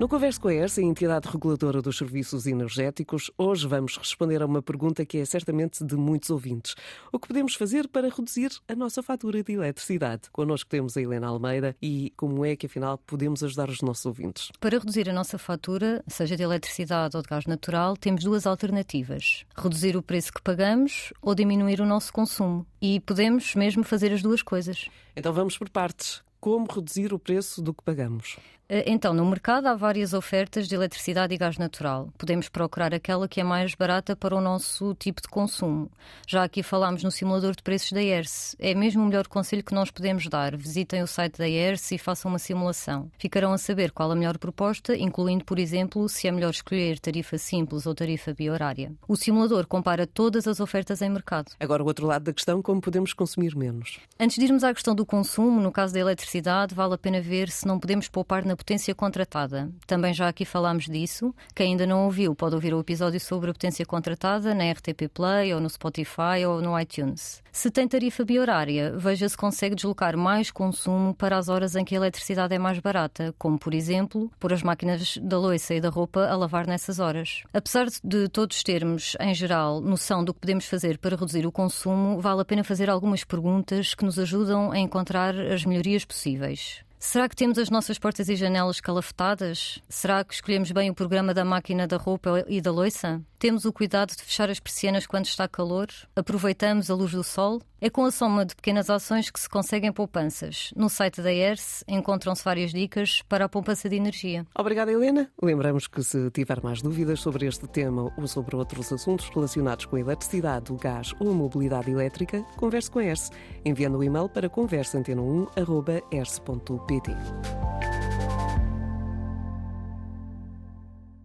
No Converso com a ERSA, a entidade reguladora dos serviços energéticos, hoje vamos responder a uma pergunta que é certamente de muitos ouvintes. O que podemos fazer para reduzir a nossa fatura de eletricidade? Connosco temos a Helena Almeida e como é que afinal podemos ajudar os nossos ouvintes? Para reduzir a nossa fatura, seja de eletricidade ou de gás natural, temos duas alternativas: reduzir o preço que pagamos ou diminuir o nosso consumo. E podemos mesmo fazer as duas coisas. Então vamos por partes. Como reduzir o preço do que pagamos? Eh, então, no mercado há várias ofertas de eletricidade e gás natural. Podemos procurar aquela que é mais barata para o nosso tipo de consumo. Já aqui falámos no simulador de preços da ERS. É mesmo o melhor conselho que nós podemos dar. Visitem o site da ERS e façam uma simulação. Ficarão a saber qual a melhor proposta, incluindo, por exemplo, se é melhor escolher tarifa simples ou tarifa biorária. O simulador compara todas as ofertas em mercado. Agora, o outro lado da questão, como podemos consumir menos? Antes de irmos à questão do consumo, no caso da eletricidade, vale a pena ver se não podemos poupar na potência contratada. Também já aqui falámos disso. Quem ainda não ouviu pode ouvir o episódio sobre a potência contratada na RTP Play ou no Spotify ou no iTunes. Se tem tarifa biorária, veja se consegue deslocar mais consumo para as horas em que a eletricidade é mais barata, como, por exemplo, pôr as máquinas da louça e da roupa a lavar nessas horas. Apesar de todos termos, em geral, noção do que podemos fazer para reduzir o consumo, vale a pena fazer algumas perguntas que nos ajudam a encontrar as melhorias possíveis. Será que temos as nossas portas e janelas calafetadas? Será que escolhemos bem o programa da máquina da roupa e da loiça? Temos o cuidado de fechar as persianas quando está calor? Aproveitamos a luz do sol? É com a soma de pequenas ações que se conseguem poupanças. No site da ERS encontram-se várias dicas para a poupança de energia. Obrigada, Helena. Lembramos que se tiver mais dúvidas sobre este tema ou sobre outros assuntos relacionados com a eletricidade, o gás ou a mobilidade elétrica, converse com a ERS, enviando o um e-mail para दी थी।